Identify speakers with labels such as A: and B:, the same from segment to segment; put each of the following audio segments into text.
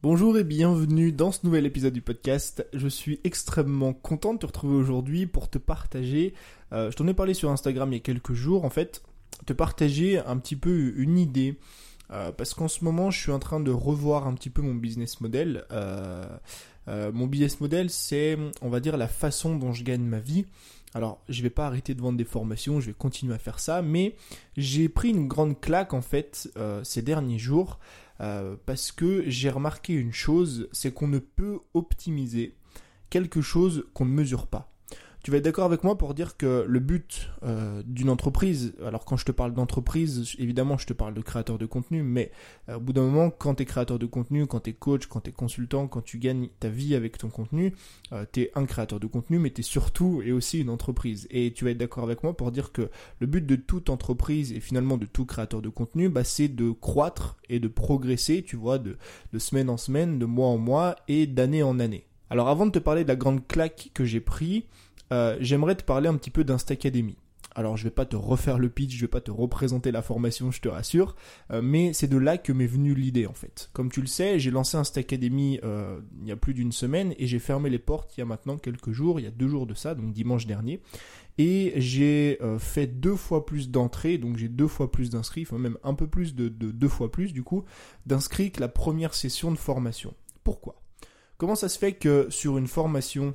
A: Bonjour et bienvenue dans ce nouvel épisode du podcast. Je suis extrêmement content de te retrouver aujourd'hui pour te partager, euh, je t'en ai parlé sur Instagram il y a quelques jours en fait, te partager un petit peu une idée. Euh, parce qu'en ce moment je suis en train de revoir un petit peu mon business model. Euh, mon business model c'est on va dire la façon dont je gagne ma vie. Alors, je vais pas arrêter de vendre des formations, je vais continuer à faire ça, mais j'ai pris une grande claque en fait ces derniers jours euh, parce que j'ai remarqué une chose, c'est qu'on ne peut optimiser quelque chose qu'on ne mesure pas. Tu vas être d'accord avec moi pour dire que le but euh, d'une entreprise, alors quand je te parle d'entreprise, évidemment je te parle de créateur de contenu, mais euh, au bout d'un moment, quand tu es créateur de contenu, quand tu es coach, quand tu es consultant, quand tu gagnes ta vie avec ton contenu, euh, tu es un créateur de contenu, mais tu es surtout et aussi une entreprise. Et tu vas être d'accord avec moi pour dire que le but de toute entreprise et finalement de tout créateur de contenu, bah, c'est de croître et de progresser, tu vois, de, de semaine en semaine, de mois en mois et d'année en année. Alors avant de te parler de la grande claque que j'ai pris, euh, j'aimerais te parler un petit peu d'Insta Academy. Alors je vais pas te refaire le pitch, je vais pas te représenter la formation, je te rassure, euh, mais c'est de là que m'est venue l'idée en fait. Comme tu le sais, j'ai lancé Insta Academy euh, il y a plus d'une semaine et j'ai fermé les portes il y a maintenant quelques jours, il y a deux jours de ça, donc dimanche dernier, et j'ai fait deux fois plus d'entrées, donc j'ai deux fois plus d'inscrits, enfin même un peu plus de, de deux fois plus du coup d'inscrits que la première session de formation. Pourquoi? Comment ça se fait que sur une formation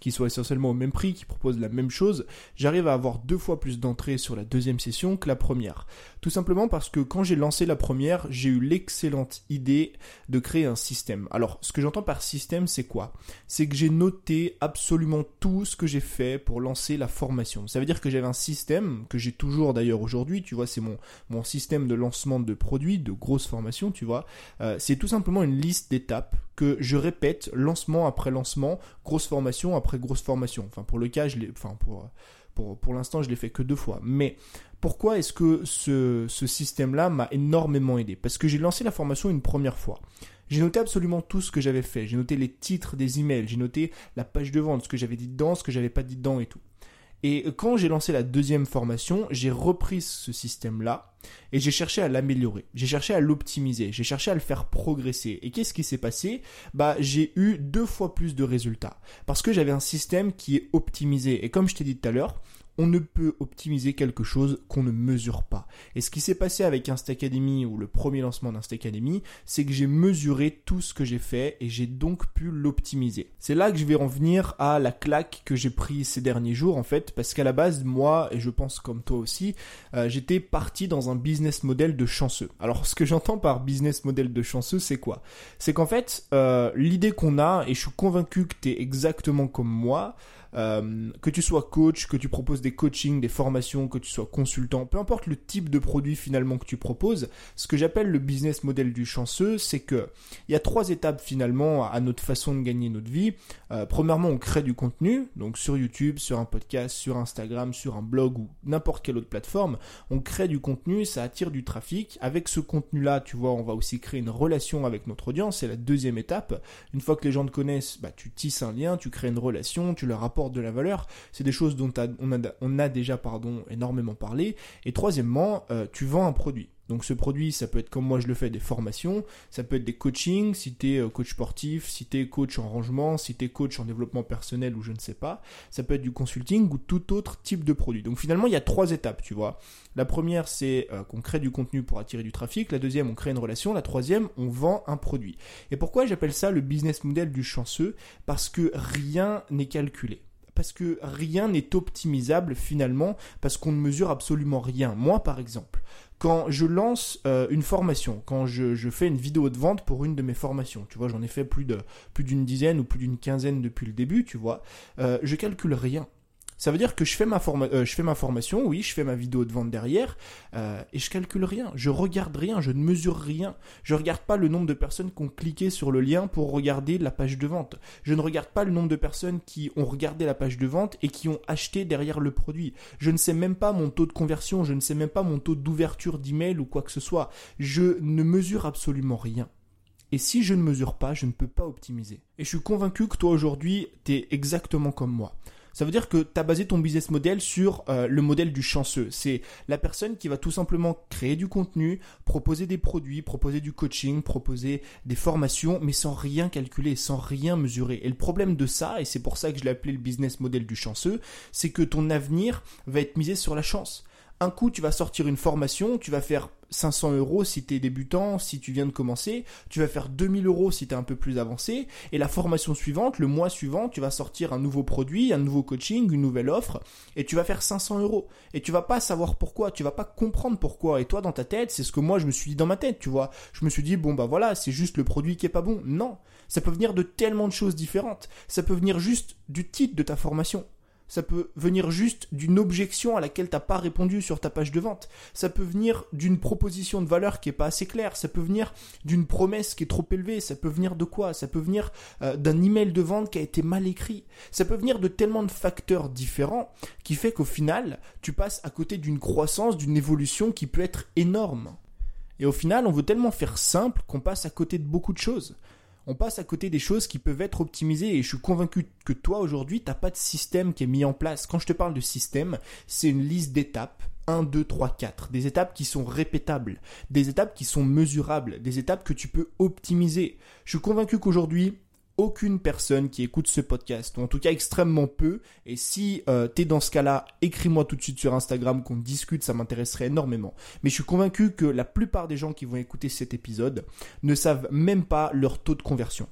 A: qui soit essentiellement au même prix, qui propose la même chose, j'arrive à avoir deux fois plus d'entrées sur la deuxième session que la première. Tout simplement parce que quand j'ai lancé la première, j'ai eu l'excellente idée de créer un système. Alors, ce que j'entends par système, c'est quoi? C'est que j'ai noté absolument tout ce que j'ai fait pour lancer la formation. Ça veut dire que j'avais un système, que j'ai toujours d'ailleurs aujourd'hui, tu vois, c'est mon, mon système de lancement de produits, de grosses formations, tu vois. Euh, c'est tout simplement une liste d'étapes que je répète lancement après lancement, grosse formation après grosse formation. Enfin, pour le cas, je enfin, pour, pour, pour l'instant, je l'ai fait que deux fois. Mais pourquoi est-ce que ce, ce système-là m'a énormément aidé? Parce que j'ai lancé la formation une première fois. J'ai noté absolument tout ce que j'avais fait. J'ai noté les titres des emails, j'ai noté la page de vente, ce que j'avais dit dedans, ce que j'avais pas dit dedans et tout. Et quand j'ai lancé la deuxième formation, j'ai repris ce système-là et j'ai cherché à l'améliorer. J'ai cherché à l'optimiser. J'ai cherché à le faire progresser. Et qu'est-ce qui s'est passé? Bah, j'ai eu deux fois plus de résultats parce que j'avais un système qui est optimisé. Et comme je t'ai dit tout à l'heure, on ne peut optimiser quelque chose qu'on ne mesure pas. Et ce qui s'est passé avec Insta Academy ou le premier lancement d'Insta Academy, c'est que j'ai mesuré tout ce que j'ai fait et j'ai donc pu l'optimiser. C'est là que je vais en venir à la claque que j'ai pris ces derniers jours en fait, parce qu'à la base, moi, et je pense comme toi aussi, euh, j'étais parti dans un business model de chanceux. Alors ce que j'entends par business model de chanceux, c'est quoi? C'est qu'en fait, euh, l'idée qu'on a, et je suis convaincu que tu es exactement comme moi, euh, que tu sois coach, que tu proposes des coachings, des formations, que tu sois consultant, peu importe le type de produit finalement que tu proposes, ce que j'appelle le business model du chanceux, c'est que il y a trois étapes finalement à notre façon de gagner notre vie. Euh, premièrement, on crée du contenu, donc sur YouTube, sur un podcast, sur Instagram, sur un blog ou n'importe quelle autre plateforme, on crée du contenu, ça attire du trafic. Avec ce contenu-là, tu vois, on va aussi créer une relation avec notre audience, c'est la deuxième étape. Une fois que les gens te connaissent, bah, tu tisses un lien, tu crées une relation, tu leur apportes de la valeur. C'est des choses dont on a, déjà pardon, énormément parlé. Et troisièmement, euh, tu vends un produit. Donc ce produit, ça peut être comme moi je le fais, des formations, ça peut être des coachings, si tu es euh, coach sportif, si tu es coach en rangement, si tu es coach en développement personnel ou je ne sais pas, ça peut être du consulting ou tout autre type de produit. Donc finalement, il y a trois étapes, tu vois. La première, c'est euh, qu'on crée du contenu pour attirer du trafic, la deuxième, on crée une relation, la troisième, on vend un produit. Et pourquoi j'appelle ça le business model du chanceux? Parce que rien n'est calculé parce que rien n'est optimisable finalement, parce qu'on ne mesure absolument rien. Moi, par exemple, quand je lance euh, une formation, quand je, fais une vidéo de vente pour une de mes formations, tu vois, j'en ai fait plus de plus d'une dizaine ou plus d'une quinzaine depuis le début, tu vois, euh, je calcule rien. Ça veut dire que je fais ma, euh, je fais ma formation, oui, je fais ma vidéo de vente derrière, euh, et je calcule rien, je regarde rien, je ne mesure rien. Je regarde pas le nombre de personnes qui ont cliqué sur le lien pour regarder la page de vente. Je ne regarde pas le nombre de personnes qui ont regardé la page de vente et qui ont acheté derrière le produit. Je ne sais même pas mon taux de conversion, je ne sais même pas mon taux d'ouverture d'email ou quoi que ce soit. Je ne mesure absolument rien. Et si je ne mesure pas, je ne peux pas optimiser. Et je suis convaincu que toi aujourd'hui, tu es exactement comme moi. Ça veut dire que tu as basé ton business model sur euh, le modèle du chanceux. C'est la personne qui va tout simplement créer du contenu, proposer des produits, proposer du coaching, proposer des formations, mais sans rien calculer, sans rien mesurer. Et le problème de ça, et c'est pour ça que je l'ai appelé le business model du chanceux, c'est que ton avenir va être misé sur la chance un coup, tu vas sortir une formation, tu vas faire 500 euros si tu es débutant, si tu viens de commencer, tu vas faire 2000 euros si tu es un peu plus avancé, et la formation suivante, le mois suivant, tu vas sortir un nouveau produit, un nouveau coaching, une nouvelle offre, et tu vas faire 500 euros. Et tu vas pas savoir pourquoi, tu vas pas comprendre pourquoi. Et toi, dans ta tête, c'est ce que moi je me suis dit dans ma tête, tu vois. Je me suis dit, bon bah voilà, c'est juste le produit qui est pas bon. Non, ça peut venir de tellement de choses différentes. Ça peut venir juste du titre de ta formation. Ça peut venir juste d'une objection à laquelle t'as pas répondu sur ta page de vente. Ça peut venir d'une proposition de valeur qui est pas assez claire. Ça peut venir d'une promesse qui est trop élevée. Ça peut venir de quoi? Ça peut venir euh, d'un email de vente qui a été mal écrit. Ça peut venir de tellement de facteurs différents qui fait qu'au final, tu passes à côté d'une croissance, d'une évolution qui peut être énorme. Et au final, on veut tellement faire simple qu'on passe à côté de beaucoup de choses on passe à côté des choses qui peuvent être optimisées et je suis convaincu que toi aujourd'hui, tu n'as pas de système qui est mis en place. Quand je te parle de système, c'est une liste d'étapes 1, 2, 3, 4. Des étapes qui sont répétables, des étapes qui sont mesurables, des étapes que tu peux optimiser. Je suis convaincu qu'aujourd'hui, aucune personne qui écoute ce podcast, ou en tout cas extrêmement peu. Et si euh, tu es dans ce cas-là, écris-moi tout de suite sur Instagram qu'on discute, ça m'intéresserait énormément. Mais je suis convaincu que la plupart des gens qui vont écouter cet épisode ne savent même pas leur taux de conversion.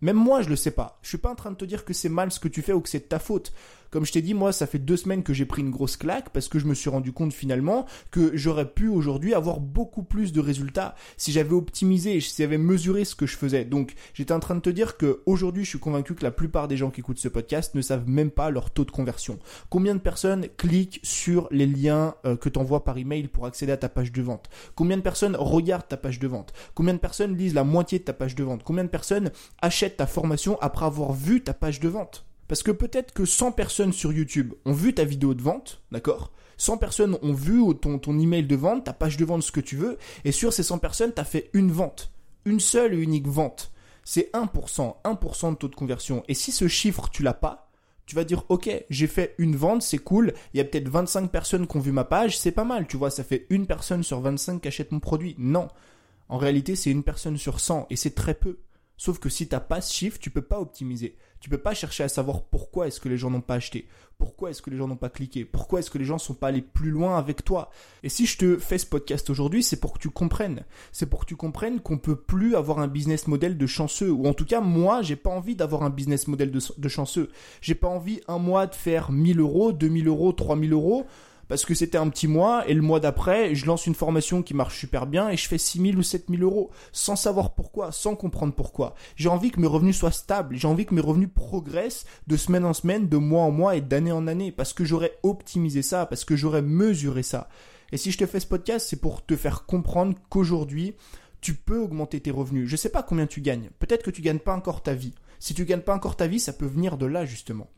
A: Même moi, je le sais pas. Je suis pas en train de te dire que c'est mal ce que tu fais ou que c'est ta faute. Comme je t'ai dit, moi, ça fait deux semaines que j'ai pris une grosse claque parce que je me suis rendu compte finalement que j'aurais pu aujourd'hui avoir beaucoup plus de résultats si j'avais optimisé, si j'avais mesuré ce que je faisais. Donc, j'étais en train de te dire que aujourd'hui, je suis convaincu que la plupart des gens qui écoutent ce podcast ne savent même pas leur taux de conversion. Combien de personnes cliquent sur les liens euh, que tu envoies par email pour accéder à ta page de vente? Combien de personnes regardent ta page de vente? Combien de personnes lisent la moitié de ta page de vente? Combien de personnes achètent ta formation après avoir vu ta page de vente? Parce que peut-être que 100 personnes sur YouTube ont vu ta vidéo de vente, d'accord? 100 personnes ont vu ton, ton email de vente, ta page de vente, ce que tu veux, et sur ces 100 personnes, tu as fait une vente. Une seule et unique vente. C'est 1%, 1% de taux de conversion. Et si ce chiffre, tu l'as pas, tu vas dire, ok, j'ai fait une vente, c'est cool, il y a peut-être 25 personnes qui ont vu ma page, c'est pas mal, tu vois, ça fait une personne sur 25 qui achète mon produit. Non. En réalité, c'est une personne sur 100, et c'est très peu. Sauf que si tu n'as pas ce chiffre, tu peux pas optimiser. Tu peux pas chercher à savoir pourquoi est-ce que les gens n'ont pas acheté, pourquoi est-ce que les gens n'ont pas cliqué, pourquoi est-ce que les gens sont pas allés plus loin avec toi? Et si je te fais ce podcast aujourd'hui, c'est pour que tu comprennes. C'est pour que tu comprennes qu'on peut plus avoir un business model de chanceux. Ou en tout cas, moi, j'ai pas envie d'avoir un business model de, de chanceux. J'ai pas envie un mois de faire 1000 euros, 2000 euros, 3000 euros parce que c'était un petit mois et le mois d'après, je lance une formation qui marche super bien et je fais 6000 ou 7000 euros sans savoir pourquoi, sans comprendre pourquoi. J'ai envie que mes revenus soient stables, j'ai envie que mes revenus progressent de semaine en semaine, de mois en mois et d'année en année parce que j'aurais optimisé ça, parce que j'aurais mesuré ça. Et si je te fais ce podcast, c'est pour te faire comprendre qu'aujourd'hui, tu peux augmenter tes revenus. Je sais pas combien tu gagnes. Peut-être que tu gagnes pas encore ta vie. Si tu gagnes pas encore ta vie, ça peut venir de là justement.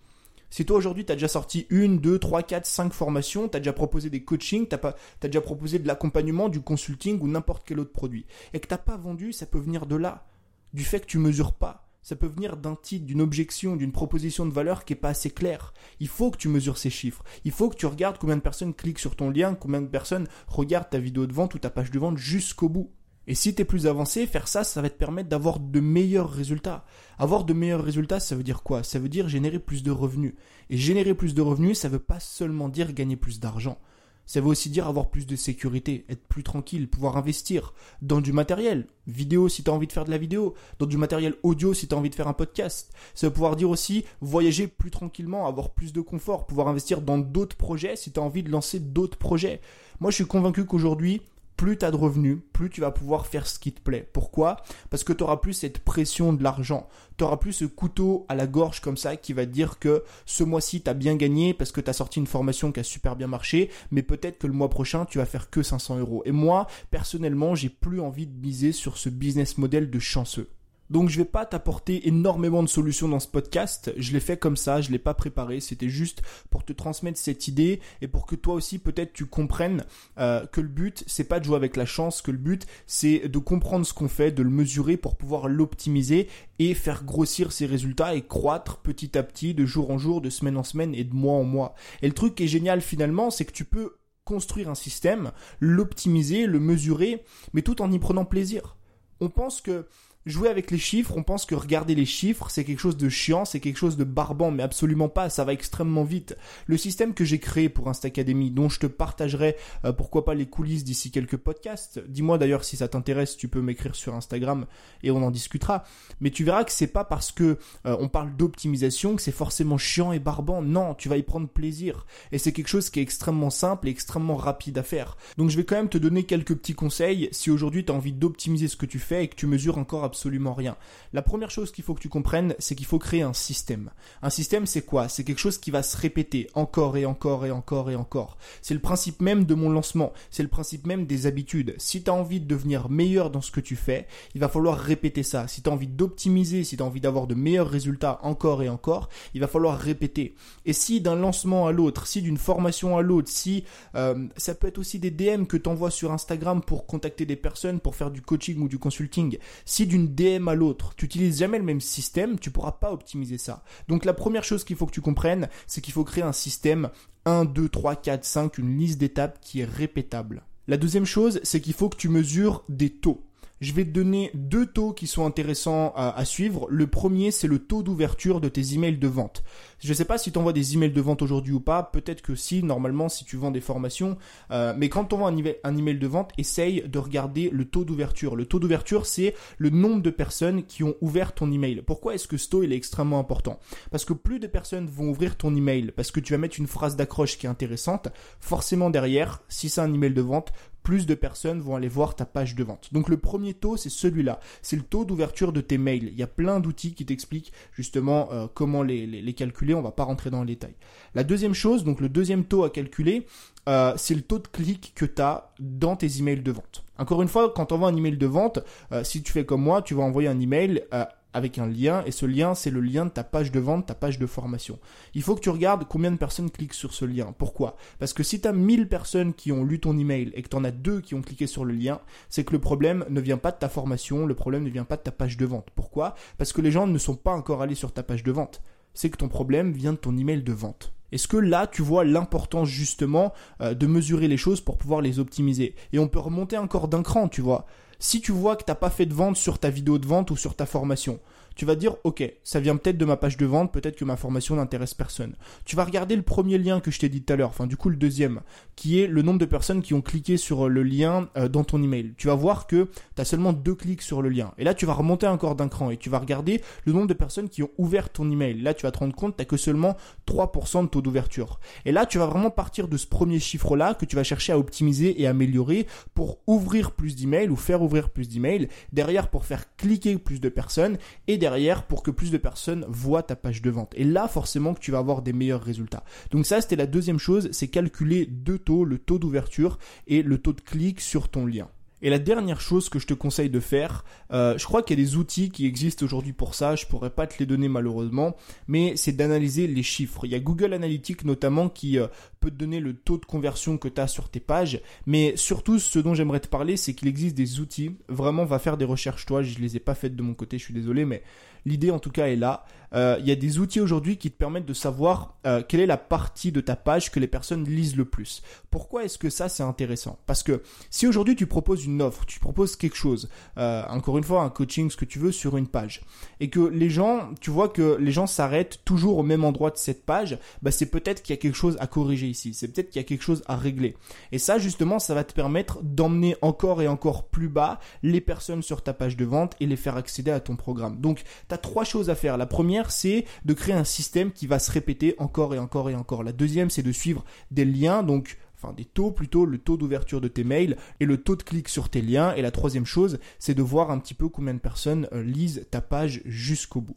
A: Si toi aujourd'hui tu as déjà sorti une, deux, trois, quatre, cinq formations, tu as déjà proposé des coachings, tu déjà proposé de l'accompagnement, du consulting ou n'importe quel autre produit, et que tu n'as pas vendu, ça peut venir de là, du fait que tu mesures pas. Ça peut venir d'un titre, d'une objection, d'une proposition de valeur qui n'est pas assez claire. Il faut que tu mesures ces chiffres. Il faut que tu regardes combien de personnes cliquent sur ton lien, combien de personnes regardent ta vidéo de vente ou ta page de vente jusqu'au bout. Et si tu es plus avancé, faire ça, ça va te permettre d'avoir de meilleurs résultats. Avoir de meilleurs résultats, ça veut dire quoi? Ça veut dire générer plus de revenus. Et générer plus de revenus, ça veut pas seulement dire gagner plus d'argent. Ça veut aussi dire avoir plus de sécurité, être plus tranquille, pouvoir investir dans du matériel, vidéo si tu as envie de faire de la vidéo, dans du matériel audio si tu as envie de faire un podcast. Ça veut pouvoir dire aussi voyager plus tranquillement, avoir plus de confort, pouvoir investir dans d'autres projets si tu as envie de lancer d'autres projets. Moi, je suis convaincu qu'aujourd'hui, plus tu as de revenus, plus tu vas pouvoir faire ce qui te plaît. Pourquoi? Parce que tu n'auras plus cette pression de l'argent. Tu n'auras plus ce couteau à la gorge comme ça qui va te dire que ce mois-ci, tu as bien gagné parce que tu as sorti une formation qui a super bien marché, mais peut-être que le mois prochain, tu vas faire que 500 euros. Et moi, personnellement, j'ai plus envie de miser sur ce business model de chanceux. Donc je vais pas t'apporter énormément de solutions dans ce podcast, je l'ai fait comme ça, je l'ai pas préparé, c'était juste pour te transmettre cette idée et pour que toi aussi peut-être tu comprennes euh, que le but c'est pas de jouer avec la chance, que le but c'est de comprendre ce qu'on fait, de le mesurer pour pouvoir l'optimiser et faire grossir ses résultats et croître petit à petit de jour en jour, de semaine en semaine et de mois en mois. Et le truc qui est génial finalement, c'est que tu peux construire un système, l'optimiser, le mesurer, mais tout en y prenant plaisir. On pense que jouer avec les chiffres, on pense que regarder les chiffres, c'est quelque chose de chiant, c'est quelque chose de barbant, mais absolument pas, ça va extrêmement vite. Le système que j'ai créé pour Insta Academy, dont je te partagerai euh, pourquoi pas les coulisses d'ici quelques podcasts, dis-moi d'ailleurs si ça t'intéresse, tu peux m'écrire sur Instagram et on en discutera. Mais tu verras que c'est pas parce que euh, on parle d'optimisation que c'est forcément chiant et barbant. Non, tu vas y prendre plaisir. Et c'est quelque chose qui est extrêmement simple et extrêmement rapide à faire. Donc je vais quand même te donner quelques petits conseils si aujourd'hui tu as envie d'optimiser ce que tu fais et que tu mesures encore absolument rien. La première chose qu'il faut que tu comprennes, c'est qu'il faut créer un système. Un système, c'est quoi? C'est quelque chose qui va se répéter encore et encore et encore et encore. C'est le principe même de mon lancement. C'est le principe même des habitudes. Si tu as envie de devenir meilleur dans ce que tu fais, il va falloir répéter ça. Si tu as envie d'optimiser, si tu as envie d'avoir de meilleurs résultats encore et encore, il va falloir répéter. Et si d'un lancement à l'autre, si d'une formation à l'autre, si euh, ça peut être aussi des DM que tu envoies sur Instagram pour contacter des personnes, pour faire du coaching ou du consulting, si d'une DM à l'autre, tu utilises jamais le même système, tu pourras pas optimiser ça. Donc la première chose qu'il faut que tu comprennes, c'est qu'il faut créer un système 1, 2, 3, 4, 5, une liste d'étapes qui est répétable. La deuxième chose, c'est qu'il faut que tu mesures des taux je vais te donner deux taux qui sont intéressants à, suivre. Le premier, c'est le taux d'ouverture de tes emails de vente. Je ne sais pas si tu envoies des emails de vente aujourd'hui ou pas. Peut-être que si, normalement, si tu vends des formations. Euh, mais quand tu envoies un, email de vente, essaye de regarder le taux d'ouverture. Le taux d'ouverture, c'est le nombre de personnes qui ont ouvert ton email. Pourquoi est-ce que ce taux est extrêmement important? Parce que plus de personnes vont ouvrir ton email, parce que tu vas mettre une phrase d'accroche qui est intéressante, forcément derrière, si c'est un email de vente, plus de personnes vont aller voir ta page de vente. Donc le premier taux, c'est celui-là. C'est le taux d'ouverture de tes mails. Il y a plein d'outils qui t'expliquent justement euh, comment les, les, calculer. On va pas rentrer dans le détail. La deuxième chose, donc le deuxième taux à calculer, euh, c'est le taux de clic que tu as dans tes emails de vente. Encore une fois, quand tu envoies un email de vente, euh, si tu fais comme moi, tu vas envoyer un email avec un lien et ce lien c'est le lien de ta page de vente, ta page de formation. Il faut que tu regardes combien de personnes cliquent sur ce lien. Pourquoi? Parce que si tu as 1000 personnes qui ont lu ton email et que tu en as deux qui ont cliqué sur le lien, c'est que le problème ne vient pas de ta formation, le problème ne vient pas de ta page de vente. Pourquoi? Parce que les gens ne sont pas encore allés sur ta page de vente. C'est que ton problème vient de ton email de vente. Est-ce que là, tu vois l'importance justement euh, de mesurer les choses pour pouvoir les optimiser? Et on peut remonter encore d'un cran, tu vois. Si tu vois que t'as pas fait de vente sur ta vidéo de vente ou sur ta formation, tu vas dire ok, ça vient peut-être de ma page de vente, peut-être que ma formation n'intéresse personne. Tu vas regarder le premier lien que je t'ai dit tout à l'heure, enfin du coup le deuxième, qui est le nombre de personnes qui ont cliqué sur le lien euh, dans ton email. Tu vas voir que tu as seulement deux clics sur le lien. Et là tu vas remonter encore d'un cran et tu vas regarder le nombre de personnes qui ont ouvert ton email. Là tu vas te rendre compte tu que seulement 3% de taux d'ouverture. Et là tu vas vraiment partir de ce premier chiffre là que tu vas chercher à optimiser et améliorer pour ouvrir plus d'emails ou faire ouvrir plus d'emails, derrière pour faire cliquer plus de personnes derrière pour que plus de personnes voient ta page de vente. Et là, forcément, que tu vas avoir des meilleurs résultats. Donc ça, c'était la deuxième chose, c'est calculer deux taux, le taux d'ouverture et le taux de clic sur ton lien. Et la dernière chose que je te conseille de faire, euh, je crois qu'il y a des outils qui existent aujourd'hui pour ça, je pourrais pas te les donner malheureusement, mais c'est d'analyser les chiffres. Il y a Google Analytics notamment qui euh, peut te donner le taux de conversion que tu as sur tes pages, mais surtout ce dont j'aimerais te parler, c'est qu'il existe des outils, vraiment va faire des recherches toi, je les ai pas faites de mon côté, je suis désolé, mais L'idée en tout cas est là. Euh, il y a des outils aujourd'hui qui te permettent de savoir euh, quelle est la partie de ta page que les personnes lisent le plus. Pourquoi est-ce que ça c'est intéressant? Parce que si aujourd'hui tu proposes une offre, tu proposes quelque chose, euh, encore une fois un coaching, ce que tu veux sur une page, et que les gens, tu vois que les gens s'arrêtent toujours au même endroit de cette page, bah c'est peut-être qu'il y a quelque chose à corriger ici, c'est peut-être qu'il y a quelque chose à régler. Et ça justement, ça va te permettre d'emmener encore et encore plus bas les personnes sur ta page de vente et les faire accéder à ton programme. Donc tu as trois choses à faire. La première, c'est de créer un système qui va se répéter encore et encore et encore. La deuxième, c'est de suivre des liens, donc enfin des taux plutôt, le taux d'ouverture de tes mails et le taux de clic sur tes liens. Et la troisième chose, c'est de voir un petit peu combien de personnes euh, lisent ta page jusqu'au bout.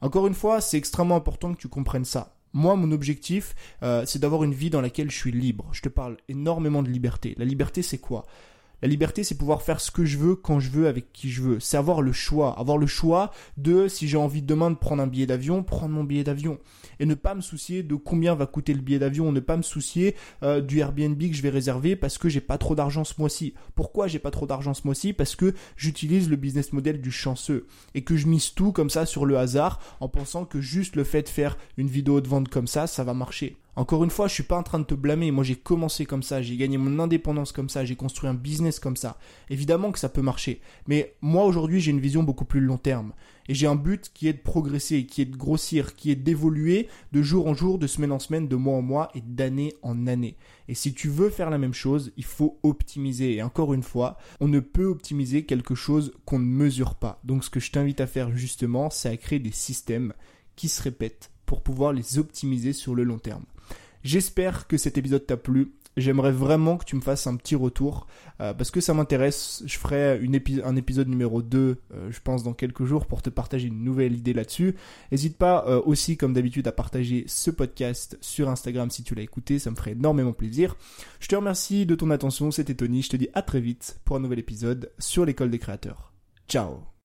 A: Encore une fois, c'est extrêmement important que tu comprennes ça. Moi, mon objectif, euh, c'est d'avoir une vie dans laquelle je suis libre. Je te parle énormément de liberté. La liberté, c'est quoi? La liberté, c'est pouvoir faire ce que je veux, quand je veux, avec qui je veux. C'est avoir le choix. Avoir le choix de, si j'ai envie demain de prendre un billet d'avion, prendre mon billet d'avion. Et ne pas me soucier de combien va coûter le billet d'avion. Ne pas me soucier euh, du Airbnb que je vais réserver parce que j'ai pas trop d'argent ce mois-ci. Pourquoi j'ai pas trop d'argent ce mois-ci? Parce que j'utilise le business model du chanceux. Et que je mise tout comme ça sur le hasard en pensant que juste le fait de faire une vidéo de vente comme ça, ça va marcher. Encore une fois, je suis pas en train de te blâmer. Moi, j'ai commencé comme ça, j'ai gagné mon indépendance comme ça, j'ai construit un business comme ça. Évidemment que ça peut marcher. Mais moi, aujourd'hui, j'ai une vision beaucoup plus long terme. Et j'ai un but qui est de progresser, qui est de grossir, qui est d'évoluer de jour en jour, de semaine en semaine, de mois en mois et d'année en année. Et si tu veux faire la même chose, il faut optimiser. Et encore une fois, on ne peut optimiser quelque chose qu'on ne mesure pas. Donc, ce que je t'invite à faire justement, c'est à créer des systèmes qui se répètent pour pouvoir les optimiser sur le long terme. J'espère que cet épisode t'a plu. J'aimerais vraiment que tu me fasses un petit retour euh, parce que ça m'intéresse. Je ferai un épisode numéro 2, euh, je pense, dans quelques jours pour te partager une nouvelle idée là-dessus. N'hésite pas euh, aussi, comme d'habitude, à partager ce podcast sur Instagram si tu l'as écouté. Ça me ferait énormément plaisir. Je te remercie de ton attention. C'était Tony. Je te dis à très vite pour un nouvel épisode sur l'école des créateurs. Ciao